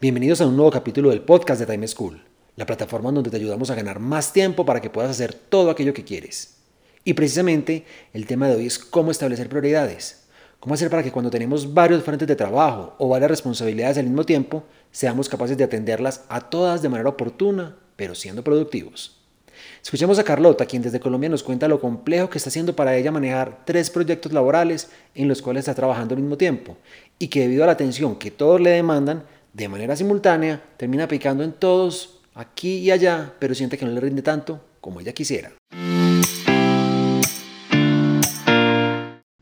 Bienvenidos a un nuevo capítulo del podcast de Time School, la plataforma donde te ayudamos a ganar más tiempo para que puedas hacer todo aquello que quieres. Y precisamente el tema de hoy es cómo establecer prioridades. Cómo hacer para que cuando tenemos varios frentes de trabajo o varias responsabilidades al mismo tiempo, seamos capaces de atenderlas a todas de manera oportuna, pero siendo productivos. Escuchemos a Carlota, quien desde Colombia nos cuenta lo complejo que está haciendo para ella manejar tres proyectos laborales en los cuales está trabajando al mismo tiempo y que debido a la atención que todos le demandan, de manera simultánea, termina picando en todos, aquí y allá, pero siente que no le rinde tanto como ella quisiera.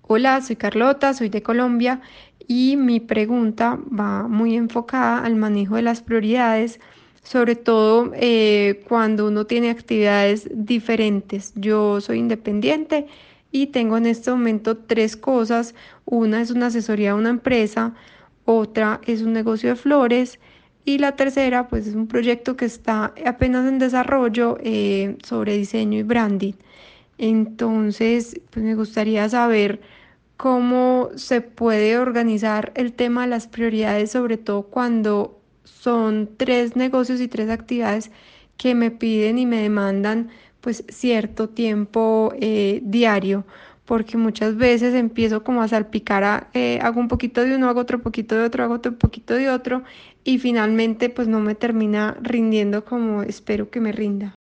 Hola, soy Carlota, soy de Colombia y mi pregunta va muy enfocada al manejo de las prioridades, sobre todo eh, cuando uno tiene actividades diferentes. Yo soy independiente y tengo en este momento tres cosas. Una es una asesoría a una empresa, otra es un negocio de flores y la tercera pues es un proyecto que está apenas en desarrollo eh, sobre diseño y branding. Entonces pues me gustaría saber cómo se puede organizar el tema de las prioridades, sobre todo cuando son tres negocios y tres actividades que me piden y me demandan pues cierto tiempo eh, diario porque muchas veces empiezo como a salpicar, eh, hago un poquito de uno, hago otro poquito de otro, hago otro poquito de otro y finalmente pues no me termina rindiendo como espero que me rinda.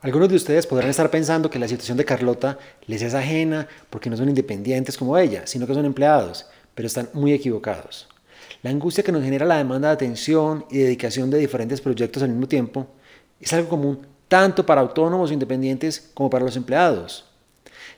Algunos de ustedes podrán estar pensando que la situación de Carlota les es ajena porque no son independientes como ella, sino que son empleados, pero están muy equivocados. La angustia que nos genera la demanda de atención y dedicación de diferentes proyectos al mismo tiempo es algo común tanto para autónomos e independientes como para los empleados.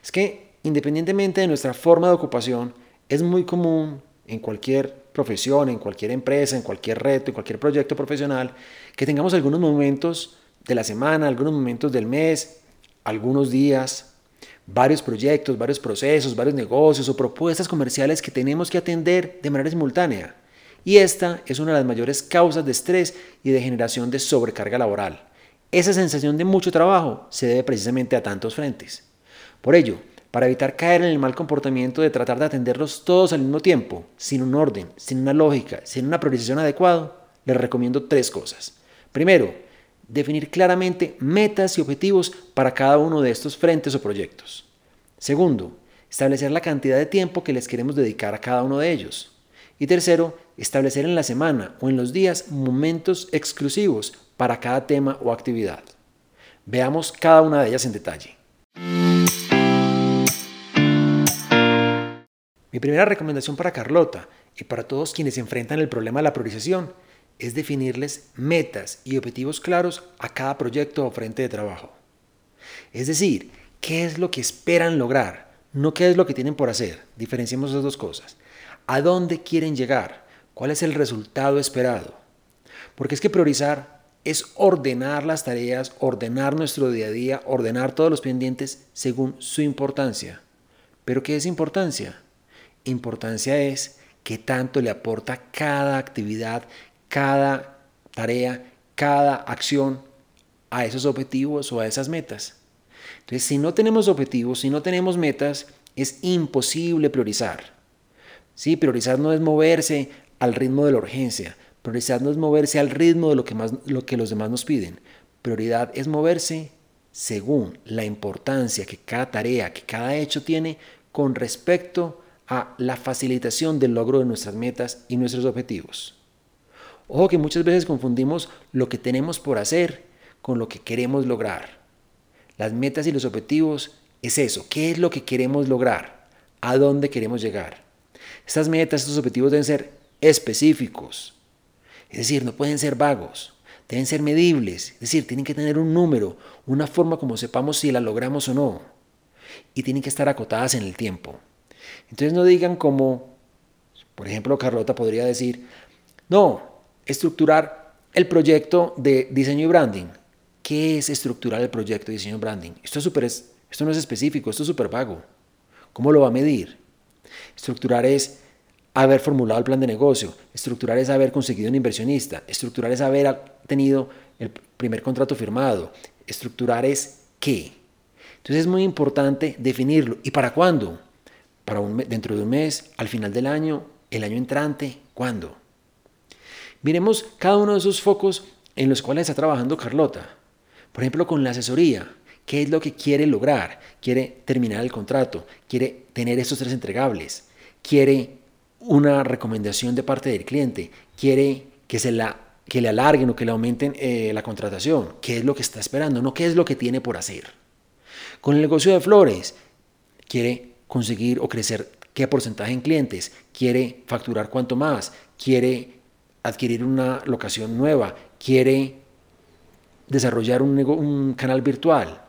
Es que independientemente de nuestra forma de ocupación, es muy común en cualquier profesión, en cualquier empresa, en cualquier reto, en cualquier proyecto profesional, que tengamos algunos momentos de la semana, algunos momentos del mes, algunos días, varios proyectos, varios procesos, varios negocios o propuestas comerciales que tenemos que atender de manera simultánea. Y esta es una de las mayores causas de estrés y de generación de sobrecarga laboral. Esa sensación de mucho trabajo se debe precisamente a tantos frentes. Por ello, para evitar caer en el mal comportamiento de tratar de atenderlos todos al mismo tiempo, sin un orden, sin una lógica, sin una priorización adecuada, les recomiendo tres cosas. Primero, definir claramente metas y objetivos para cada uno de estos frentes o proyectos. Segundo, establecer la cantidad de tiempo que les queremos dedicar a cada uno de ellos. Y tercero, establecer en la semana o en los días momentos exclusivos para cada tema o actividad. Veamos cada una de ellas en detalle. Mi primera recomendación para Carlota y para todos quienes enfrentan el problema de la priorización es definirles metas y objetivos claros a cada proyecto o frente de trabajo. Es decir, qué es lo que esperan lograr, no qué es lo que tienen por hacer. Diferenciemos esas dos cosas. ¿A dónde quieren llegar? ¿Cuál es el resultado esperado? Porque es que priorizar es ordenar las tareas, ordenar nuestro día a día, ordenar todos los pendientes según su importancia. ¿Pero qué es importancia? Importancia es qué tanto le aporta cada actividad, cada tarea, cada acción a esos objetivos o a esas metas. Entonces, si no tenemos objetivos, si no tenemos metas, es imposible priorizar. Sí, priorizar no es moverse al ritmo de la urgencia, Prioridad no es moverse al ritmo de lo que, más, lo que los demás nos piden. Prioridad es moverse según la importancia que cada tarea, que cada hecho tiene con respecto a la facilitación del logro de nuestras metas y nuestros objetivos. Ojo que muchas veces confundimos lo que tenemos por hacer con lo que queremos lograr. Las metas y los objetivos es eso, ¿qué es lo que queremos lograr? ¿A dónde queremos llegar? Estas metas, estos objetivos deben ser específicos, es decir, no pueden ser vagos, deben ser medibles, es decir, tienen que tener un número, una forma como sepamos si la logramos o no. Y tienen que estar acotadas en el tiempo. Entonces no digan como Por ejemplo, Carlota podría decir, no, estructurar el proyecto de diseño y branding. ¿Qué es estructurar el proyecto de diseño y branding? Esto, es super, esto no es específico, esto es súper vago. ¿Cómo lo va a medir? Estructurar es haber formulado el plan de negocio, estructurar es haber conseguido un inversionista, estructurar es haber tenido el primer contrato firmado, estructurar es qué. Entonces es muy importante definirlo. ¿Y para cuándo? Para un, dentro de un mes, al final del año, el año entrante, ¿cuándo? Miremos cada uno de esos focos en los cuales está trabajando Carlota. Por ejemplo, con la asesoría. ¿Qué es lo que quiere lograr? Quiere terminar el contrato, quiere tener estos tres entregables, quiere una recomendación de parte del cliente, quiere que, se la, que le alarguen o que le aumenten eh, la contratación. ¿Qué es lo que está esperando? No qué es lo que tiene por hacer. Con el negocio de flores, quiere conseguir o crecer qué porcentaje en clientes, quiere facturar cuánto más, quiere adquirir una locación nueva, quiere desarrollar un, un canal virtual.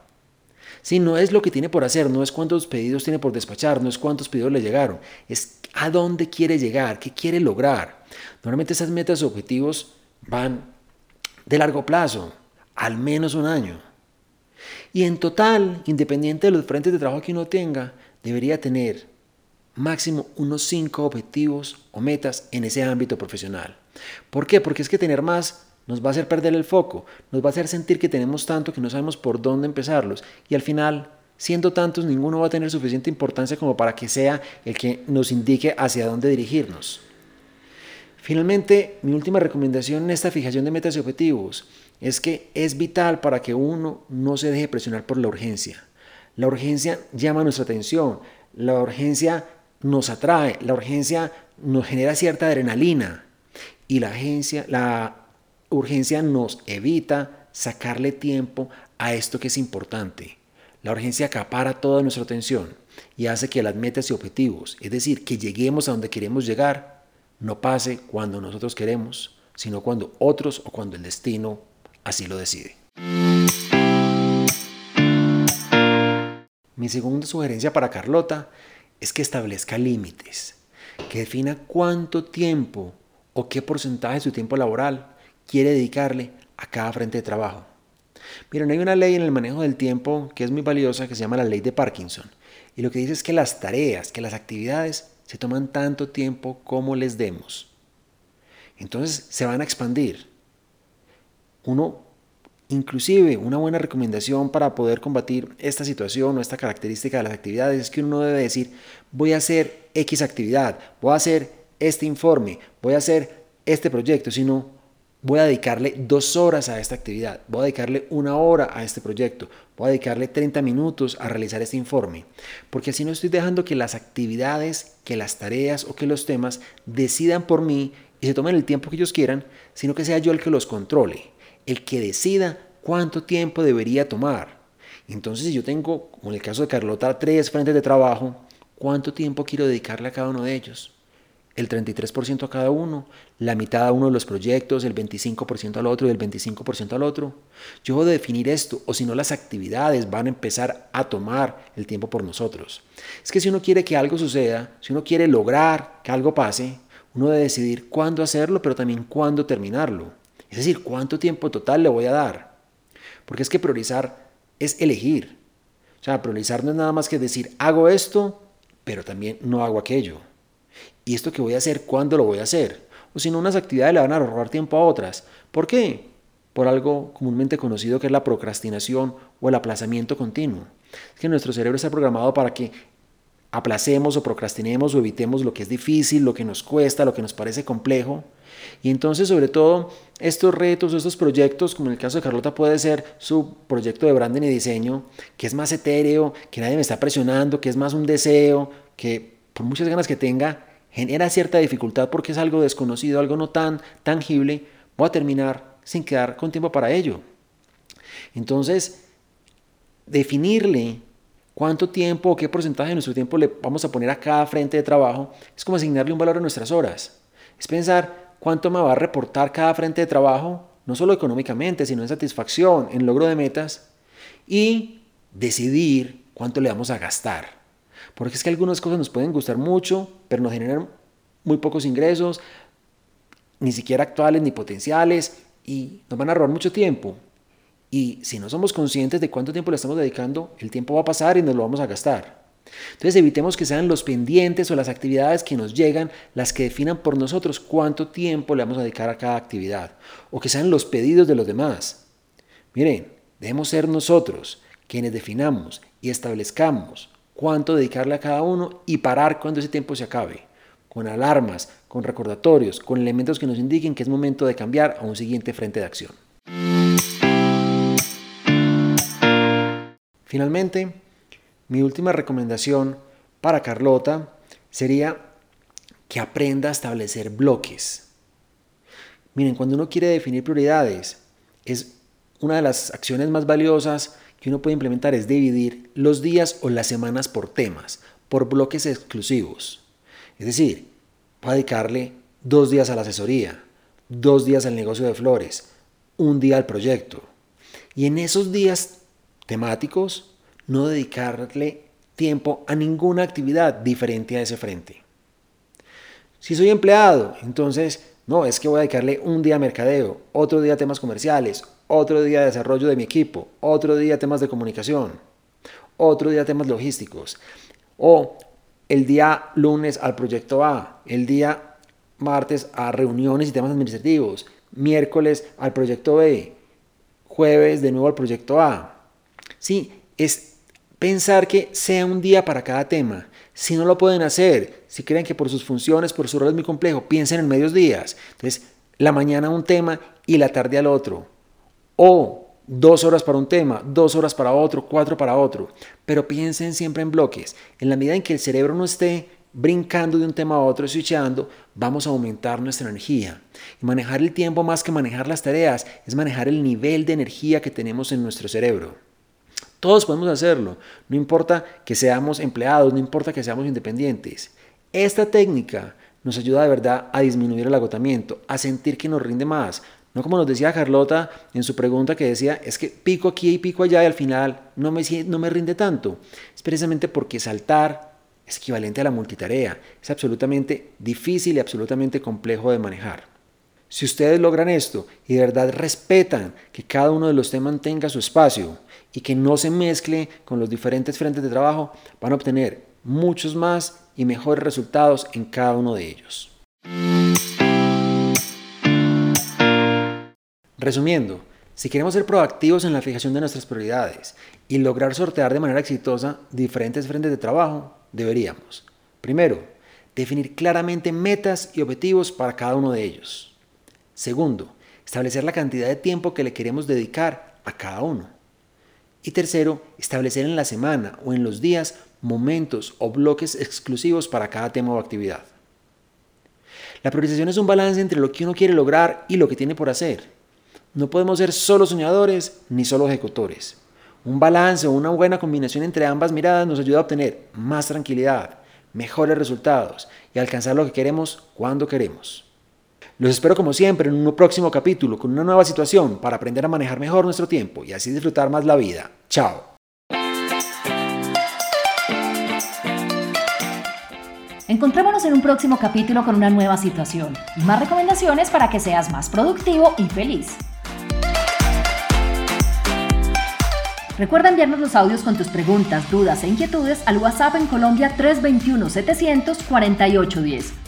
Si no es lo que tiene por hacer, no es cuántos pedidos tiene por despachar, no es cuántos pedidos le llegaron, es a dónde quiere llegar, qué quiere lograr. Normalmente esas metas o objetivos van de largo plazo, al menos un año. Y en total, independiente de los frentes de trabajo que uno tenga, debería tener máximo unos cinco objetivos o metas en ese ámbito profesional. ¿Por qué? Porque es que tener más nos va a hacer perder el foco, nos va a hacer sentir que tenemos tanto que no sabemos por dónde empezarlos y al final, siendo tantos, ninguno va a tener suficiente importancia como para que sea el que nos indique hacia dónde dirigirnos. Finalmente, mi última recomendación en esta fijación de metas y objetivos es que es vital para que uno no se deje presionar por la urgencia. La urgencia llama nuestra atención, la urgencia nos atrae, la urgencia nos genera cierta adrenalina y la, agencia, la urgencia nos evita sacarle tiempo a esto que es importante. La urgencia acapara toda nuestra atención y hace que las metas y objetivos, es decir, que lleguemos a donde queremos llegar, no pase cuando nosotros queremos, sino cuando otros o cuando el destino así lo decide. Mi segunda sugerencia para Carlota es que establezca límites, que defina cuánto tiempo o qué porcentaje de su tiempo laboral quiere dedicarle a cada frente de trabajo. Miren, hay una ley en el manejo del tiempo que es muy valiosa que se llama la ley de Parkinson. Y lo que dice es que las tareas, que las actividades se toman tanto tiempo como les demos. Entonces se van a expandir. Uno Inclusive una buena recomendación para poder combatir esta situación o esta característica de las actividades es que uno no debe decir voy a hacer X actividad, voy a hacer este informe, voy a hacer este proyecto, sino voy a dedicarle dos horas a esta actividad, voy a dedicarle una hora a este proyecto, voy a dedicarle 30 minutos a realizar este informe, porque así no estoy dejando que las actividades, que las tareas o que los temas decidan por mí y se tomen el tiempo que ellos quieran, sino que sea yo el que los controle el que decida cuánto tiempo debería tomar. Entonces, si yo tengo, como en el caso de Carlota, tres frentes de trabajo, ¿cuánto tiempo quiero dedicarle a cada uno de ellos? El 33% a cada uno, la mitad a uno de los proyectos, el 25% al otro y el 25% al otro. Yo debo definir esto, o si no, las actividades van a empezar a tomar el tiempo por nosotros. Es que si uno quiere que algo suceda, si uno quiere lograr que algo pase, uno debe decidir cuándo hacerlo, pero también cuándo terminarlo. Es decir, ¿cuánto tiempo total le voy a dar? Porque es que priorizar es elegir. O sea, priorizar no es nada más que decir, hago esto, pero también no hago aquello. ¿Y esto que voy a hacer, cuándo lo voy a hacer? O si no, unas actividades le van a ahorrar tiempo a otras. ¿Por qué? Por algo comúnmente conocido que es la procrastinación o el aplazamiento continuo. Es que nuestro cerebro está programado para que aplacemos o procrastinemos o evitemos lo que es difícil, lo que nos cuesta, lo que nos parece complejo. Y entonces, sobre todo, estos retos, estos proyectos, como en el caso de Carlota puede ser su proyecto de branding y diseño, que es más etéreo, que nadie me está presionando, que es más un deseo, que por muchas ganas que tenga, genera cierta dificultad porque es algo desconocido, algo no tan tangible, voy a terminar sin quedar con tiempo para ello. Entonces, definirle cuánto tiempo o qué porcentaje de nuestro tiempo le vamos a poner a cada frente de trabajo es como asignarle un valor a nuestras horas. Es pensar cuánto me va a reportar cada frente de trabajo, no solo económicamente, sino en satisfacción, en logro de metas, y decidir cuánto le vamos a gastar. Porque es que algunas cosas nos pueden gustar mucho, pero nos generan muy pocos ingresos, ni siquiera actuales ni potenciales, y nos van a robar mucho tiempo. Y si no somos conscientes de cuánto tiempo le estamos dedicando, el tiempo va a pasar y nos lo vamos a gastar. Entonces evitemos que sean los pendientes o las actividades que nos llegan las que definan por nosotros cuánto tiempo le vamos a dedicar a cada actividad o que sean los pedidos de los demás. Miren, debemos ser nosotros quienes definamos y establezcamos cuánto dedicarle a cada uno y parar cuando ese tiempo se acabe, con alarmas, con recordatorios, con elementos que nos indiquen que es momento de cambiar a un siguiente frente de acción. Finalmente, mi última recomendación para Carlota sería que aprenda a establecer bloques. Miren, cuando uno quiere definir prioridades, es una de las acciones más valiosas que uno puede implementar es dividir los días o las semanas por temas, por bloques exclusivos. Es decir, dedicarle dos días a la asesoría, dos días al negocio de flores, un día al proyecto. Y en esos días temáticos, no dedicarle tiempo a ninguna actividad diferente a ese frente. Si soy empleado, entonces, no, es que voy a dedicarle un día a mercadeo, otro día a temas comerciales, otro día a desarrollo de mi equipo, otro día a temas de comunicación, otro día a temas logísticos, o el día lunes al proyecto A, el día martes a reuniones y temas administrativos, miércoles al proyecto B, jueves de nuevo al proyecto A. Sí, es pensar que sea un día para cada tema. Si no lo pueden hacer, si creen que por sus funciones, por su rol es muy complejo, piensen en medios días. Entonces, la mañana un tema y la tarde al otro. O dos horas para un tema, dos horas para otro, cuatro para otro. Pero piensen siempre en bloques. En la medida en que el cerebro no esté brincando de un tema a otro, switchando, vamos a aumentar nuestra energía. Y manejar el tiempo más que manejar las tareas es manejar el nivel de energía que tenemos en nuestro cerebro. Todos podemos hacerlo, no importa que seamos empleados, no importa que seamos independientes. Esta técnica nos ayuda de verdad a disminuir el agotamiento, a sentir que nos rinde más. No como nos decía Carlota en su pregunta que decía, es que pico aquí y pico allá y al final no me, no me rinde tanto. Es precisamente porque saltar es equivalente a la multitarea. Es absolutamente difícil y absolutamente complejo de manejar. Si ustedes logran esto y de verdad respetan que cada uno de los temas tenga su espacio, y que no se mezcle con los diferentes frentes de trabajo, van a obtener muchos más y mejores resultados en cada uno de ellos. Resumiendo, si queremos ser proactivos en la fijación de nuestras prioridades y lograr sortear de manera exitosa diferentes frentes de trabajo, deberíamos, primero, definir claramente metas y objetivos para cada uno de ellos. Segundo, establecer la cantidad de tiempo que le queremos dedicar a cada uno. Y tercero, establecer en la semana o en los días momentos o bloques exclusivos para cada tema o actividad. La priorización es un balance entre lo que uno quiere lograr y lo que tiene por hacer. No podemos ser solo soñadores ni solo ejecutores. Un balance o una buena combinación entre ambas miradas nos ayuda a obtener más tranquilidad, mejores resultados y alcanzar lo que queremos cuando queremos. Los espero como siempre en un próximo capítulo con una nueva situación para aprender a manejar mejor nuestro tiempo y así disfrutar más la vida. Chao. Encontrémonos en un próximo capítulo con una nueva situación y más recomendaciones para que seas más productivo y feliz. Recuerda enviarnos los audios con tus preguntas, dudas e inquietudes al WhatsApp en Colombia 321 748 10